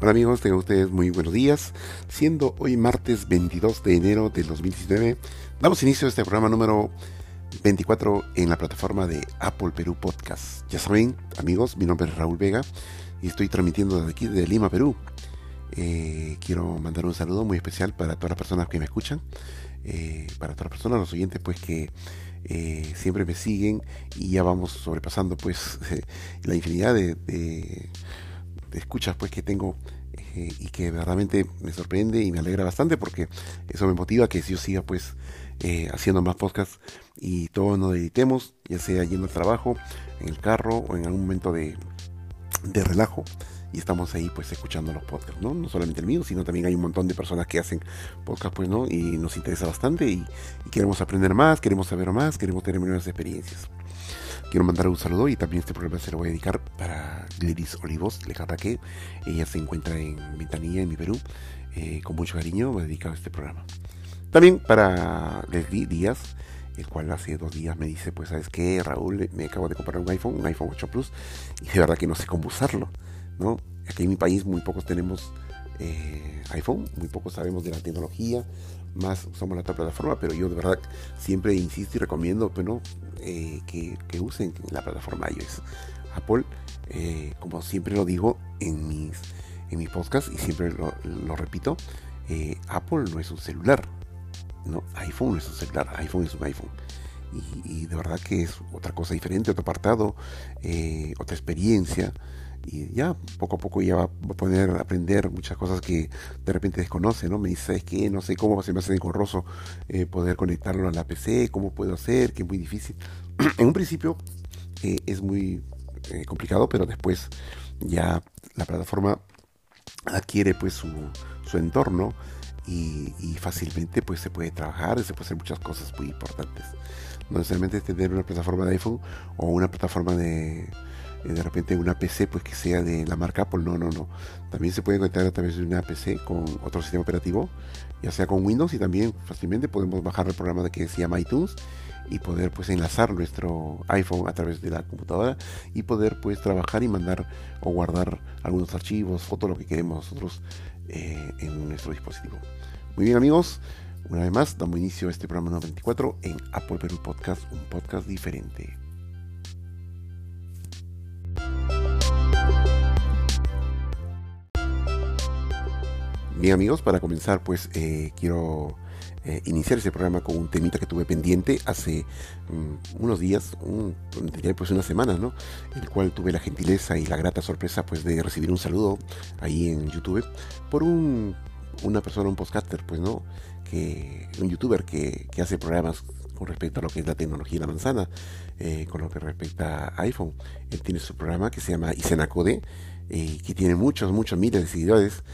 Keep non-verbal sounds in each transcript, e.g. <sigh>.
Hola amigos, tengan ustedes muy buenos días. Siendo hoy martes 22 de enero del 2019, damos inicio a este programa número 24 en la plataforma de Apple Perú Podcast. Ya saben, amigos, mi nombre es Raúl Vega y estoy transmitiendo desde aquí, de Lima, Perú. Eh, quiero mandar un saludo muy especial para todas las personas que me escuchan, eh, para todas las personas, los oyentes, pues que eh, siempre me siguen y ya vamos sobrepasando pues <laughs> la infinidad de escuchas pues que tengo eh, y que verdaderamente me sorprende y me alegra bastante porque eso me motiva que yo siga pues eh, haciendo más podcasts y todos nos editemos, ya sea yendo al trabajo, en el carro o en algún momento de, de relajo y estamos ahí pues escuchando los podcasts, ¿no? No solamente el mío, sino también hay un montón de personas que hacen podcast, pues, ¿no? Y nos interesa bastante y, y queremos aprender más, queremos saber más, queremos tener nuevas experiencias. Quiero mandar un saludo y también este programa se lo voy a dedicar para Gladys Olivos, le que ella se encuentra en Ventanilla, en mi Perú. Eh, con mucho cariño me he dedicado a este programa. También para Leslie Díaz, el cual hace dos días me dice, pues sabes qué, Raúl, me acabo de comprar un iPhone, un iPhone 8 Plus, y de verdad que no sé cómo usarlo, ¿no? Aquí en mi país muy pocos tenemos eh, iPhone, muy pocos sabemos de la tecnología, más usamos la otra plataforma, pero yo de verdad siempre insisto y recomiendo bueno, eh, que, usen la plataforma iOS. Apple, eh, como siempre lo digo en mis, en mis podcasts y siempre lo, repito, eh, Apple no es un celular, no, iPhone no es un celular, iPhone es un iPhone. Y, de verdad que es otra cosa diferente, otro apartado, otra experiencia y ya poco a poco ya va a poder aprender muchas cosas que de repente desconoce, ¿no? Me dice, es que no sé cómo se me hace engorroso eh, poder conectarlo a la PC, cómo puedo hacer, que es muy difícil. <clears throat> en un principio eh, es muy eh, complicado, pero después ya la plataforma adquiere pues su, su entorno y, y, fácilmente pues se puede trabajar, se puede hacer muchas cosas muy importantes. No necesariamente tener una plataforma de iPhone o una plataforma de eh, de repente una PC pues que sea de la marca Apple, no, no, no. También se puede conectar a través de una PC con otro sistema operativo, ya sea con Windows y también fácilmente podemos bajar el programa de que se llama iTunes y poder pues enlazar nuestro iPhone a través de la computadora y poder pues trabajar y mandar o guardar algunos archivos, fotos, lo que queremos nosotros eh, en nuestro dispositivo. Muy bien amigos, una vez más damos inicio a este programa 94 en Apple Perú Podcast, un podcast diferente. Bien amigos, para comenzar pues eh, quiero eh, iniciar ese programa con un temita que tuve pendiente hace mm, unos días, un, pues unas semanas, ¿no? El cual tuve la gentileza y la grata sorpresa pues de recibir un saludo ahí en YouTube por un, una persona, un podcaster, pues no, que un youtuber que, que hace programas con respecto a lo que es la tecnología de la manzana, eh, con lo que respecta a iPhone. Él tiene su programa que se llama Isenacode, eh, que tiene muchos, muchos miles de seguidores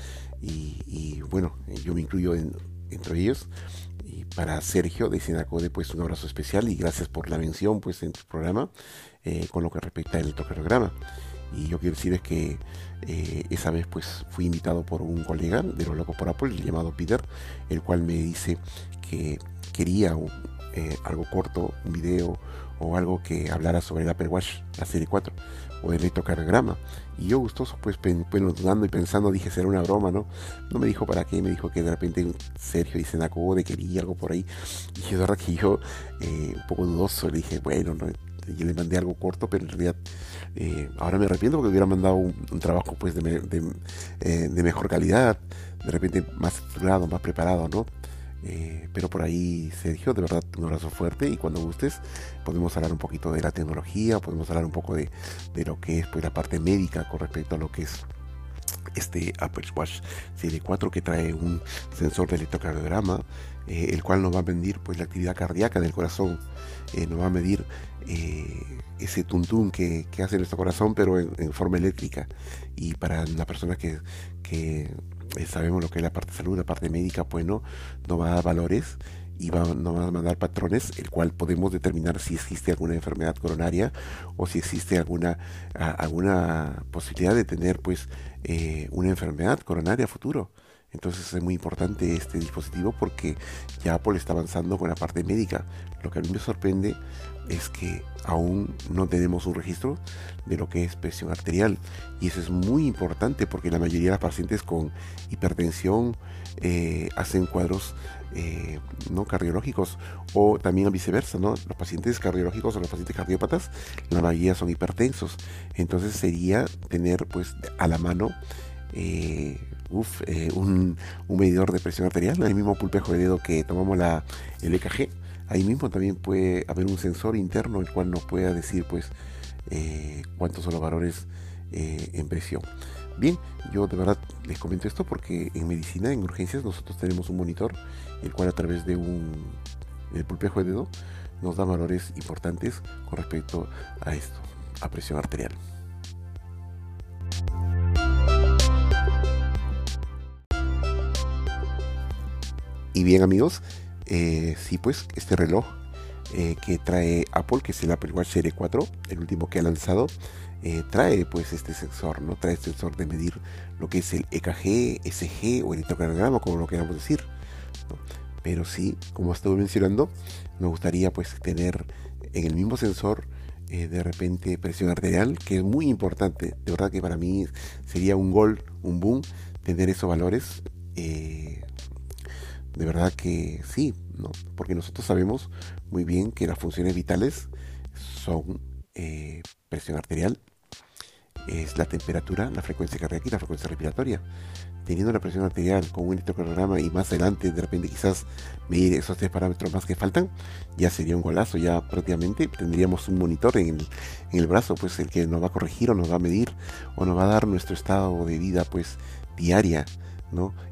y, bueno, yo me incluyo entre ellos. Y para Sergio de Sinacode, pues un abrazo especial y gracias por la mención pues en tu programa eh, con lo que respecta al programa. Y yo quiero decirles que eh, esa vez pues fui invitado por un colega de los locos por Apple llamado Peter, el cual me dice que quería eh, algo corto, un video o algo que hablara sobre el Apple Watch, la serie 4 o el electrocardiograma. Y yo gustoso, pues, bueno, dudando y pensando, dije, será una broma, ¿no? No me dijo para qué, me dijo que de repente Sergio dice de quería algo por ahí. Y yo, de verdad que yo, un poco dudoso, le dije, bueno, no, yo le mandé algo corto, pero en realidad eh, ahora me arrepiento porque hubiera mandado un, trabajo pues de, eh, de, mejor calidad, de repente más estructurado, más preparado, ¿no? Eh, pero por ahí, Sergio, de verdad, un abrazo fuerte y cuando gustes podemos hablar un poquito de la tecnología, podemos hablar un poco de, lo que es pues, la parte médica con respecto a lo que es este Apple Watch Serie 4 que trae un sensor de electrocardiograma, eh, el cual nos va a medir pues, la actividad cardíaca del corazón, eh, nos va a medir ese tuntún que, que, hace nuestro corazón, pero en, forma eléctrica. Y para la persona que, que eh, sabemos lo que es la parte de salud, la parte médica, pues no, nos va a dar valores y va, nos va a mandar patrones, el cual podemos determinar si existe alguna enfermedad coronaria o si existe alguna, alguna posibilidad de tener pues eh, una enfermedad coronaria futuro. Entonces es muy importante este dispositivo porque ya Apple está avanzando con la parte médica. Lo que a mí me sorprende es que aún no tenemos un registro de lo que es presión arterial. Y eso es muy importante porque la mayoría de los pacientes con hipertensión eh, hacen cuadros eh, no cardiológicos o también viceversa, ¿no? Los pacientes cardiológicos o los pacientes cardiópatas, la mayoría son hipertensos. Entonces sería tener pues a la mano eh, un, medidor de presión arterial, el mismo pulpejo de dedo que tomamos la, el EKG Ahí mismo también puede haber un sensor interno el cual nos pueda decir pues eh, cuántos son los valores eh, en presión. Bien, yo de verdad les comento esto porque en medicina, en urgencias, nosotros tenemos un monitor el cual a través de un el pulpejo de dedo nos da valores importantes con respecto a esto, a presión arterial. Y bien amigos, eh, sí, pues este reloj eh, que trae Apple, que es el Apple Watch Series 4, el último que ha lanzado, eh, trae pues este sensor, ¿no? Trae este sensor de medir lo que es el EKG, SG o electrocardiograma, como lo queramos decir. Pero sí, como estuve mencionando, me gustaría pues tener en el mismo sensor de repente presión arterial, que es muy importante. De verdad que para mí sería un gol, un boom, tener esos valores de verdad que sí, ¿no? Porque nosotros sabemos muy bien que las funciones vitales son eh, presión arterial, es la temperatura, la frecuencia cardíaca y la frecuencia respiratoria. Teniendo la presión arterial con un electrocardiograma y más adelante de repente quizás medir esos tres parámetros más que faltan, ya sería un golazo, ya prácticamente tendríamos un monitor en el, en el brazo, pues el que nos va a corregir o nos va a medir o nos va a dar nuestro estado de vida pues diaria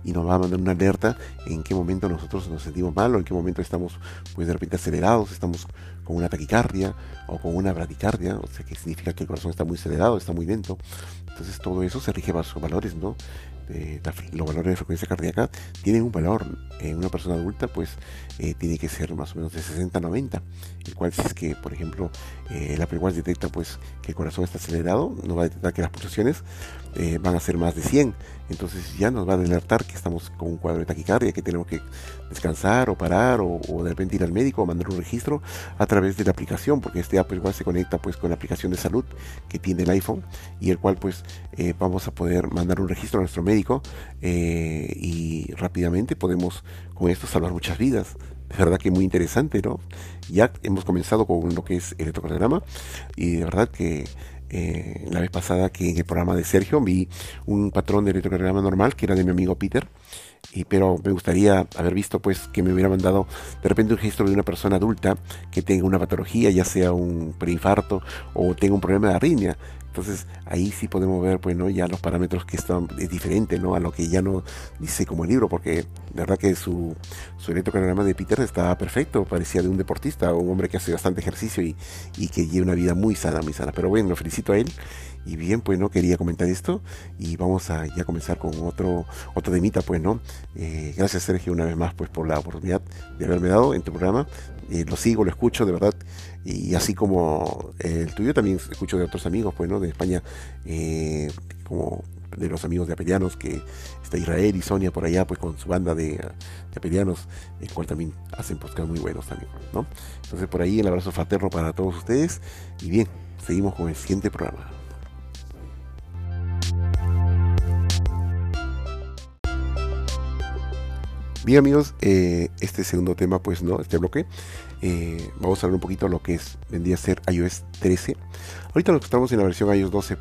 y nos va a mandar una alerta en qué momento nosotros nos sentimos mal o en qué momento estamos pues de repente acelerados, estamos con una taquicardia o con una bradicardia, o sea que significa que el corazón está muy acelerado, está muy lento. Entonces todo eso se rige bajo valores, ¿no? los valores de frecuencia cardíaca tienen un valor en una persona adulta pues eh, tiene que ser más o menos de 60 a 90 el cual si es que por ejemplo eh, la Apple detecta pues que el corazón está acelerado nos va a detectar que las pulsaciones eh, van a ser más de 100 entonces ya nos va a alertar que estamos con un cuadro de taquicardia, que tenemos que descansar o parar o, de repente ir al médico o mandar un registro a través de la aplicación, porque este Apple Watch se conecta pues con la aplicación de salud que tiene el iPhone y el cual pues eh, vamos a poder mandar un registro a nuestro médico eh, y rápidamente podemos con esto salvar muchas vidas. De verdad que muy interesante, ¿no? Ya hemos comenzado con lo que es el electrocardiograma y de verdad que eh, la vez pasada que en el programa de Sergio vi un patrón de electrocardiograma normal que era de mi amigo Peter, y, pero me gustaría haber visto pues que me hubiera mandado de repente un registro de una persona adulta que tenga una patología, ya sea un preinfarto o tenga un problema de arritmia. Entonces ahí sí podemos ver pues no ya los parámetros que están es diferente no a lo que ya no dice como el libro porque la verdad que su, su electrocardiograma de Peter estaba perfecto, parecía de un deportista, un hombre que hace bastante ejercicio y, y que lleva una vida muy sana, muy sana. Pero bueno, lo felicito a él y bien, pues no quería comentar esto y vamos a ya comenzar con otro otro temita, pues no. Eh, gracias Sergio una vez más pues por la oportunidad de haberme dado en tu programa. Eh, lo sigo, lo escucho de verdad y así como el tuyo también escucho de otros amigos, pues, ¿no? De España, eh, como de los amigos de Apelianos, que está Israel y Sonia por allá, pues con su banda de, de Apelianos, el cual también hacen podcast muy buenos también, ¿no? Entonces por ahí el abrazo fraterno para todos ustedes y bien, seguimos con el siguiente programa. Bien amigos, eh, este segundo tema, pues no, este bloque, eh, vamos a hablar un poquito de lo que es, vendría a ser iOS 13. Ahorita nos estamos en la versión iOS 12.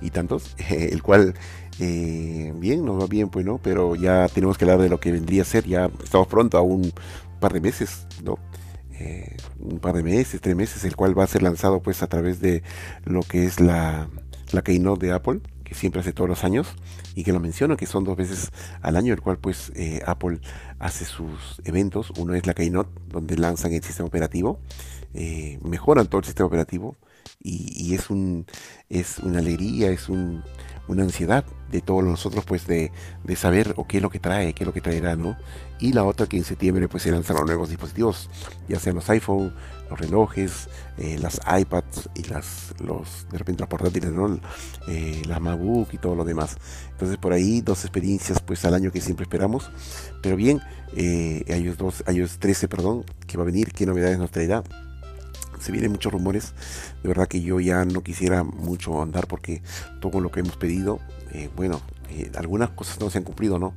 y tantos, <laughs> el cual, eh, bien, nos va bien, pues no, pero ya tenemos que hablar de lo que vendría a ser, ya estamos pronto a un par de meses, ¿no? un par de meses, tres meses, el cual va a ser lanzado pues a través de lo que es la, la Keynote de Apple que siempre hace todos los años y que lo menciono, que son dos veces al año, el cual pues eh, Apple hace sus eventos. Uno es la Keynote, donde lanzan el sistema operativo, eh, mejoran todo el sistema operativo y, es, un, es una alegría, es un, una ansiedad de todos nosotros pues de, de, saber o qué es lo que trae, qué es lo que traerá, ¿no? Y la otra que en septiembre pues se lanzan los nuevos dispositivos, ya sean los iPhone, los relojes, eh, las iPads y las los de repente las portátiles, ¿no? Eh, las MacBook y todo lo demás. Entonces por ahí dos experiencias pues al año que siempre esperamos. Pero bien, eh, iOS 2, iOS 13, perdón, que va a venir, qué novedades nos traerá se vienen muchos rumores. De verdad que yo ya no quisiera mucho andar porque todo lo que hemos pedido, eh, bueno, eh, algunas cosas no se han cumplido, ¿no?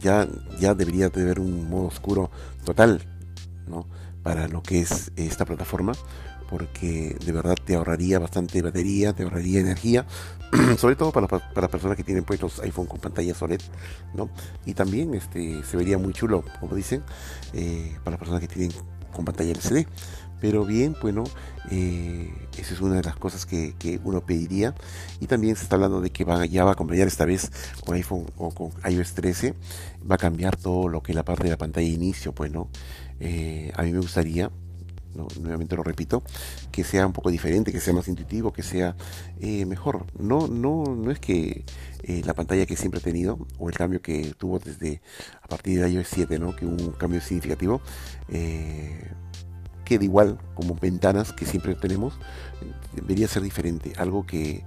ya, ya debería de haber un modo oscuro total, ¿no? Para lo que es esta plataforma, porque de verdad te ahorraría bastante batería, te ahorraría energía, <clears throat> sobre todo para, para personas que tienen puestos iPhone con pantalla OLED, ¿no? Y también este, se vería muy chulo, como dicen, eh, para personas que tienen con pantalla LCD. Pero bien, bueno, eh, esa es una de las cosas que, uno pediría. Y también se está hablando de que va, ya va a acompañar esta vez con iPhone o con iOS 13. Va a cambiar todo lo que es la parte de la pantalla de inicio, pues, ¿no? Eh, a mí me gustaría, nuevamente lo repito, que sea un poco diferente, que sea más intuitivo, que sea eh, mejor. No, no, no es que la pantalla que siempre he tenido, o el cambio que tuvo desde a partir de iOS 7, ¿no? que un cambio significativo, quede igual como ventanas que siempre tenemos, debería ser diferente, algo que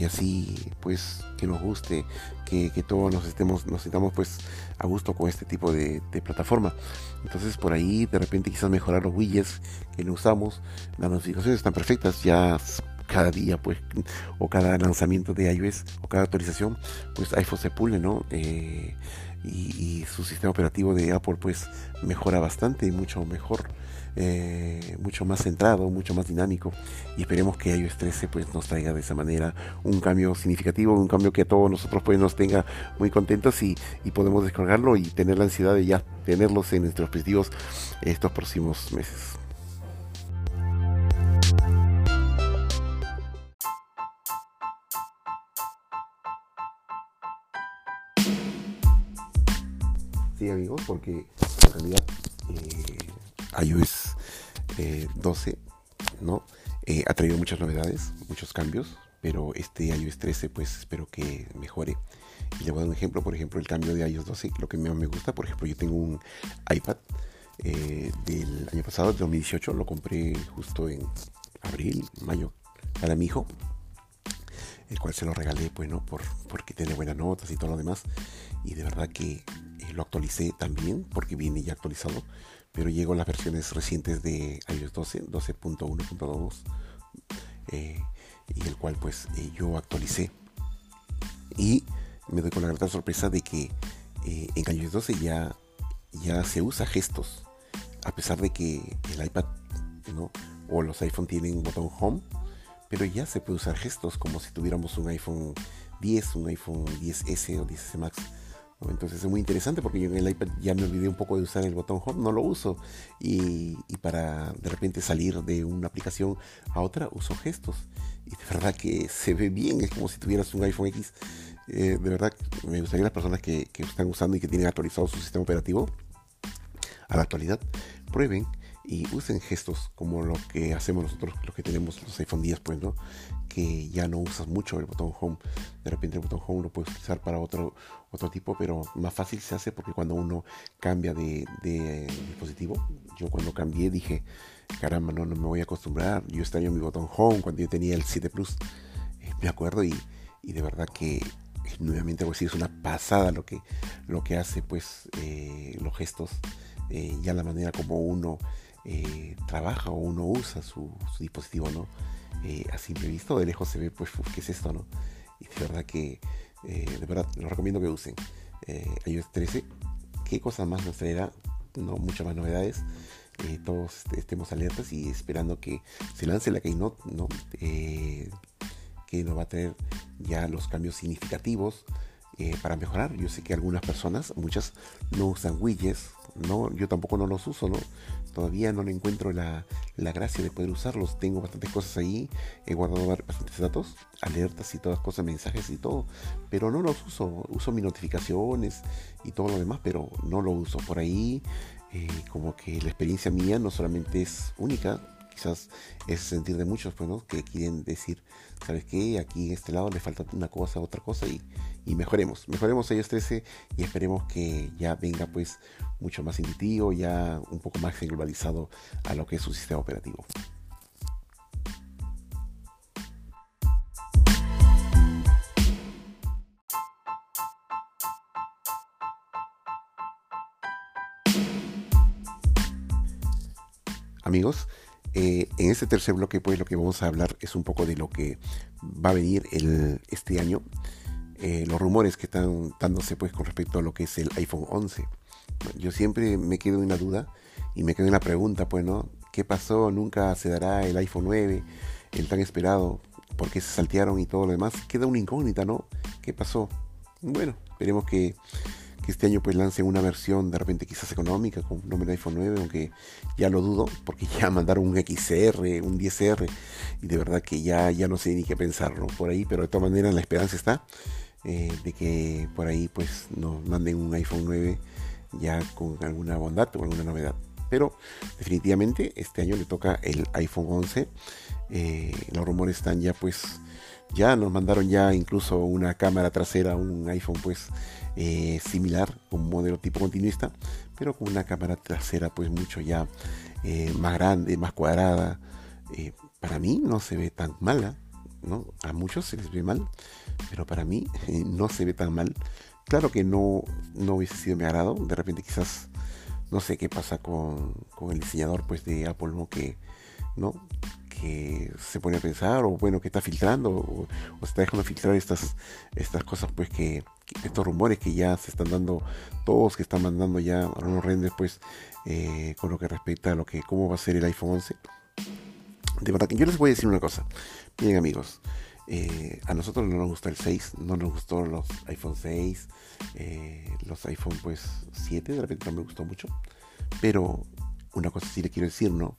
y así pues que nos guste, que, todos nos estemos, nos sintamos pues a gusto con este tipo de, plataforma. Entonces por ahí de repente quizás mejorar los widgets que no usamos, las notificaciones están perfectas, ya cada día pues o cada lanzamiento de iOS o cada actualización pues iPhone se pule no eh, y, y, su sistema operativo de Apple pues mejora bastante y mucho mejor eh, mucho más centrado, mucho más dinámico y esperemos que iOS 13 pues nos traiga de esa manera un cambio significativo, un cambio que a todos nosotros pues nos tenga muy contentos y, podemos descargarlo y tener la ansiedad de ya tenerlos en nuestros objetivos estos próximos meses. Sí amigos, porque en realidad eh, iOS 12 eh, ¿no? Eh, ha traído muchas novedades, muchos cambios, pero este iOS 13 pues espero que mejore. Y le voy a dar un ejemplo, por ejemplo, el cambio de iOS 12, lo que más me gusta, por ejemplo, yo tengo un iPad eh, del año pasado, de 2018, lo compré justo en abril, mayo, para mi hijo, el cual se lo regalé, pues, ¿no? Por, porque tiene buenas notas y todo lo demás. Y de verdad que lo actualicé también, porque viene ya actualizado pero llegó las versiones recientes de iOS 12, 12.1.2, eh, y el cual pues eh, yo actualicé. Y me doy con la gran sorpresa de que eh, en iOS 12 ya, ya se usa gestos, a pesar de que el iPad o los iPhone tienen un botón home, pero ya se puede usar gestos como si tuviéramos un iPhone 10, un iPhone 10S o 10S Max entonces es muy interesante porque yo en el iPad ya me olvidé un poco de usar el botón Home, no lo uso. Y, para de repente salir de una aplicación a otra uso gestos. Y de verdad que se ve bien, es como si tuvieras un iPhone X. Eh, de verdad me gustaría las personas que, que están usando y que tienen actualizado su sistema operativo a la actualidad, prueben y usen gestos como lo que hacemos nosotros, los que tenemos los iPhone 10, pues, ¿no? Que ya no usas mucho el botón home. De repente el botón home lo puedes utilizar para otro, otro tipo, pero más fácil se hace porque cuando uno cambia de, dispositivo, yo cuando cambié dije, caramba, no, no me voy a acostumbrar. Yo extraño mi botón home cuando yo tenía el 7 Plus, eh, me acuerdo, y, de verdad que nuevamente voy a decir, es una pasada lo que, lo que hace, pues, eh, los gestos, eh, ya la manera como uno eh, trabaja o uno usa su, dispositivo, ¿no? Eh, a simple visto, de lejos se ve, pues, ¿qué es esto, no? Y de verdad que, eh, de verdad, lo recomiendo que usen. iOS 13, ¿qué cosas más nos traerá? No, muchas más novedades. todos estemos alertas y esperando que se lance la Keynote, ¿no? que nos va a traer ya los cambios significativos para mejorar. Yo sé que algunas personas, muchas, no usan widgets, no, yo tampoco no los uso, ¿no? Todavía no le encuentro la, gracia de poder usarlos. Tengo bastantes cosas ahí, he guardado bastantes datos, alertas y todas cosas, mensajes y todo, pero no los uso. Uso mis notificaciones y todo lo demás, pero no lo uso. Por ahí, eh, como que la experiencia mía no solamente es única, quizás es sentir de muchos, pues, ¿no? Que quieren decir, ¿sabes qué? Aquí en este lado le falta una cosa, otra cosa y, y mejoremos. Mejoremos ellos 13 y esperemos que ya venga, pues, mucho más intuitivo, ya un poco más globalizado a lo que es su sistema operativo. amigos. Eh, en este tercer bloque, pues lo que vamos a hablar es un poco de lo que va a venir el, este año. Eh, los rumores que están dándose pues con respecto a lo que es el iPhone 11. Yo siempre me quedo en la duda y me quedo en la pregunta, pues, ¿no? ¿Qué pasó? ¿Nunca se dará el iPhone 9? El tan esperado. ¿Por qué se saltearon y todo lo demás? Queda una incógnita, ¿no? ¿Qué pasó? Bueno, esperemos que que este año pues lance una versión de repente quizás económica con nombre de iPhone 9, aunque ya lo dudo, porque ya mandaron un XR, un 10R, y de verdad que ya, ya no sé ni qué pensar por ahí, pero de todas maneras la esperanza está eh, de que por ahí pues nos manden un iPhone 9 ya con alguna bondad o alguna novedad. Pero definitivamente este año le toca el iPhone 11. Eh, los rumores están ya pues ya nos mandaron ya incluso una cámara trasera, un iPhone pues eh, similar, un modelo tipo continuista, pero con una cámara trasera pues mucho ya eh, más grande, más cuadrada. Eh, para mí no se ve tan mala, ¿no? A muchos se les ve mal, pero para mí no se ve tan mal. Claro que no, no hubiese sido mi agrado, de repente quizás no sé qué pasa con, con el diseñador pues de Apple. Que, ¿no? Se pone a pensar o bueno que está filtrando o, se está dejando filtrar estas estas cosas pues que, estos rumores que ya se están dando todos que están mandando ya algunos renders pues eh, con lo que respecta a lo que cómo va a ser el iPhone 11 de verdad que yo les voy a decir una cosa. Miren amigos eh, a nosotros no nos gusta el 6 no nos gustó los iPhone 6 eh, los iPhone pues 7 de repente no me gustó mucho. Pero una cosa sí le quiero decir no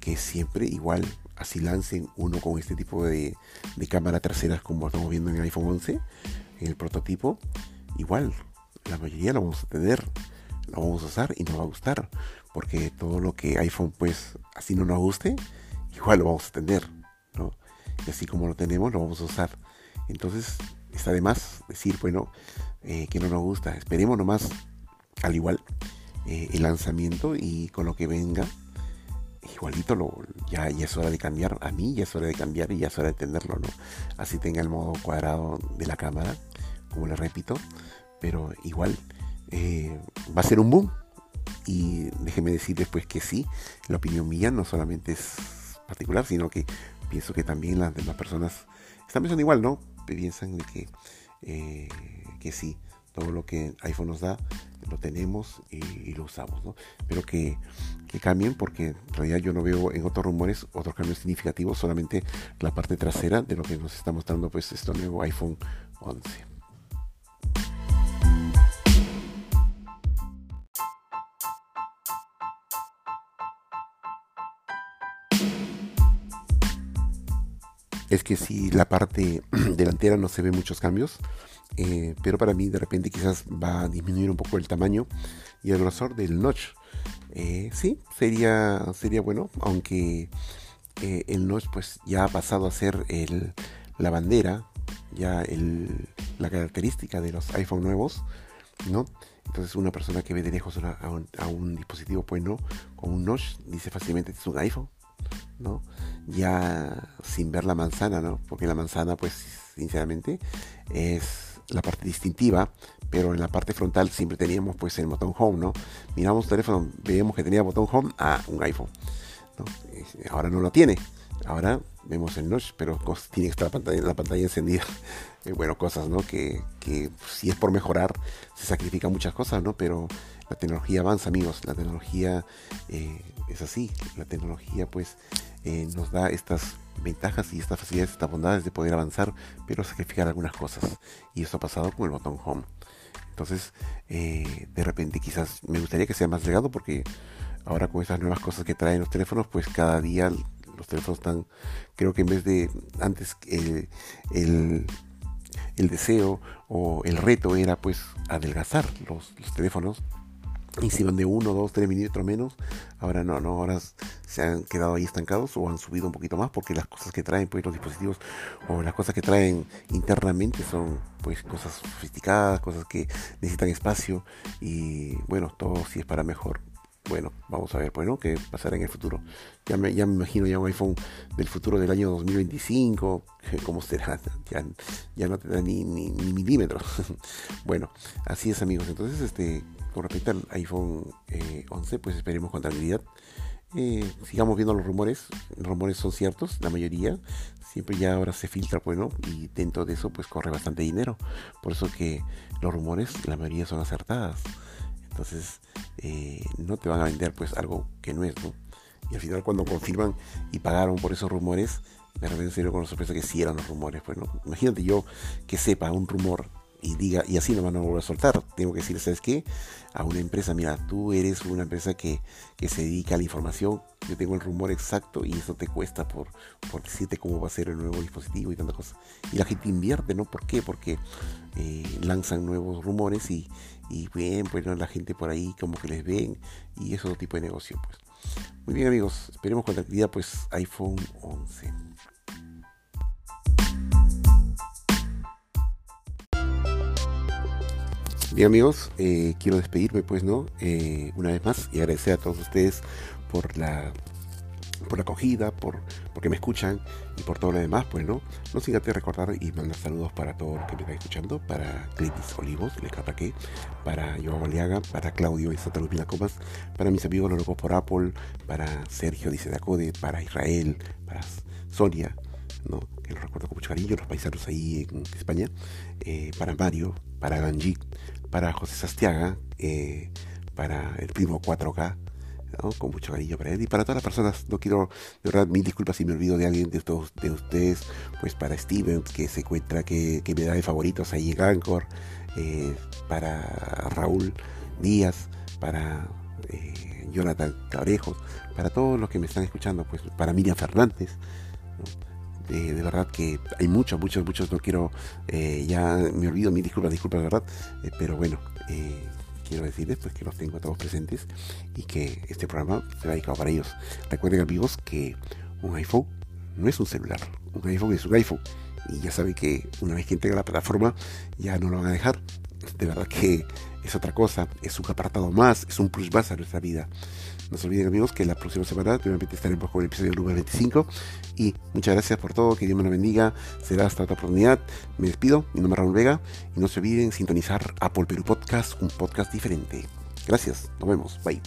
que siempre igual así lancen uno con este tipo de, de cámara traseras como estamos viendo en el iPhone 11, en el prototipo, igual la mayoría lo vamos a tener, lo vamos a usar y nos va a gustar, porque todo lo que iPhone pues así no nos guste, igual lo vamos a tener, ¿no? Y así como lo tenemos, lo vamos a usar. Entonces está de más decir, bueno, eh, que no nos gusta, esperemos nomás al igual eh, el lanzamiento y con lo que venga igualito lo, ya, es hora de cambiar. A mí ya es hora de cambiar y ya es hora de tenerlo, ¿no? Así tenga el modo cuadrado de la cámara, como le repito. Pero igual eh, va a ser un boom. Y déjeme decir después que sí, la opinión mía no solamente es particular, sino que pienso que también las demás personas están pensando igual, ¿no? Piensan que, eh, que sí, todo lo que iPhone nos da lo tenemos y, lo usamos, ¿no? Pero que, cambien porque en realidad yo no veo en otros rumores otros cambios significativos, solamente la parte trasera de lo que nos está mostrando pues este nuevo iPhone 11. es que si la parte <clears throat> delantera no se ve muchos cambios, eh, pero para mí de repente quizás va a disminuir un poco el tamaño y el grosor del notch. Eh, sí, sería, sería bueno, aunque eh, el notch pues ya ha pasado a ser el, la bandera, ya el, la característica de los iPhone nuevos, ¿no? Entonces una persona que ve de lejos a, un, dispositivo pues no, con un notch, dice fácilmente es un iPhone, ¿no? Ya sin ver la manzana, ¿no? Porque la manzana pues sinceramente es la parte distintiva, pero en la parte frontal siempre teníamos pues el botón home, ¿no? Miramos el teléfono, veíamos que tenía botón home a un iPhone. Ahora no lo tiene. Ahora vemos el notch, pero tiene que estar la pantalla, la pantalla encendida. <laughs> Eh, bueno, cosas, ¿no? Que, si es por mejorar, se sacrifican muchas cosas, ¿no? Pero la tecnología avanza, amigos. La tecnología eh, es así. La tecnología, pues, eh, nos da estas ventajas y estas facilidades, estas bondades de poder avanzar, pero sacrificar algunas cosas. Y eso ha pasado con el botón Home. Entonces, eh, de repente quizás me gustaría que sea más legado porque ahora con estas nuevas cosas que traen los teléfonos, pues cada día los teléfonos están, creo que en vez de antes el, el, deseo o el reto era pues adelgazar los, los teléfonos y si van de 1, 2, 3 milímetros menos, ahora no, no, ahora se han quedado ahí estancados o han subido un poquito más porque las cosas que traen pues los dispositivos o las cosas que traen internamente son pues cosas sofisticadas, cosas que necesitan espacio y bueno, todo si es para mejor. Bueno, vamos a ver, pues, ¿no? ¿Qué pasará en el futuro? Ya me, ya me imagino ya un iPhone del futuro del año 2025, ¿cómo será? <laughs> Ya, ya no tendrá ni, ni, ni milímetros. <laughs> bueno, así es, amigos. Entonces, este, con respecto al iPhone 11, eh, pues esperemos con tranquilidad. Eh, sigamos viendo los rumores. Los rumores son ciertos, la mayoría. Siempre ya ahora se filtra, bueno, pues, y dentro de eso pues corre bastante dinero. Por eso que los rumores, la mayoría son acertadas. Entonces, eh, no te van a vender pues algo que no es, ¿no? Y al final cuando confirman y pagaron por esos rumores, de repente con la sorpresa que sí eran los rumores, pues. Imagínate yo que sepa un rumor y diga, y así no van a volver a soltar. Tengo que decir, ¿sabes qué? A una empresa, mira, tú eres una empresa que, se dedica a la información, yo tengo el rumor exacto y eso te cuesta por, por decirte cómo va a ser el nuevo dispositivo y tantas cosas. Y la gente invierte, ¿no? ¿Por qué? Porque eh, lanzan nuevos rumores y, y bien, pues la gente por ahí como que les ven y es otro tipo de negocio, pues. Muy bien amigos, esperemos con tranquilidad pues iPhone 11. Bien amigos, eh, quiero despedirme pues, ¿no? Eh, una vez más y agradecer a todos ustedes por la por la acogida, por porque me escuchan y por todo lo demás, pues no. No sin antes recordar y mandar saludos para todos los que me están escuchando, para Cletis Olivos, le que para Joao Aliaga, para Claudio y Santa Luz Comas, para mis amigos locos por Apple, para Sergio Dice Dacode, para Israel, para Sonia, ¿no? que lo recuerdo con mucho cariño, los paisanos ahí en España, eh, para Mario, para Ganjik, para José Sastiaga, eh, para el primo 4K, con mucho cariño para él y para todas las personas. No quiero, de verdad, mil disculpas si me olvido de alguien de, ustedes, pues para Steven, que se encuentra que, me da de favoritos ahí en Anchor, eh, para Raúl Díaz, para eh, Jonathan Cabrejos, para todos los que me están escuchando, pues para Miriam Fernández. De verdad que hay muchos, muchos, muchos, no quiero, ya me olvido, mil disculpas, disculpas, de verdad, pero bueno, quiero decirles pues que los tengo a todos presentes y que este programa se ha dedicado para ellos. Recuerden amigos que un iPhone no es un celular, un iPhone es un iPhone y ya saben que una vez que integra la plataforma ya no lo van a dejar. De verdad que es otra cosa, es un apartado más, es un plus más a nuestra vida. No se olviden amigos que la próxima semana nuevamente estaremos con el episodio número 25. Y muchas gracias por todo, que Dios me lo bendiga. Será hasta otra oportunidad. Me despido, mi nombre es Raúl Vega. Y no se olviden sintonizar Apple Perú Podcast, un podcast diferente. Gracias, nos vemos, bye.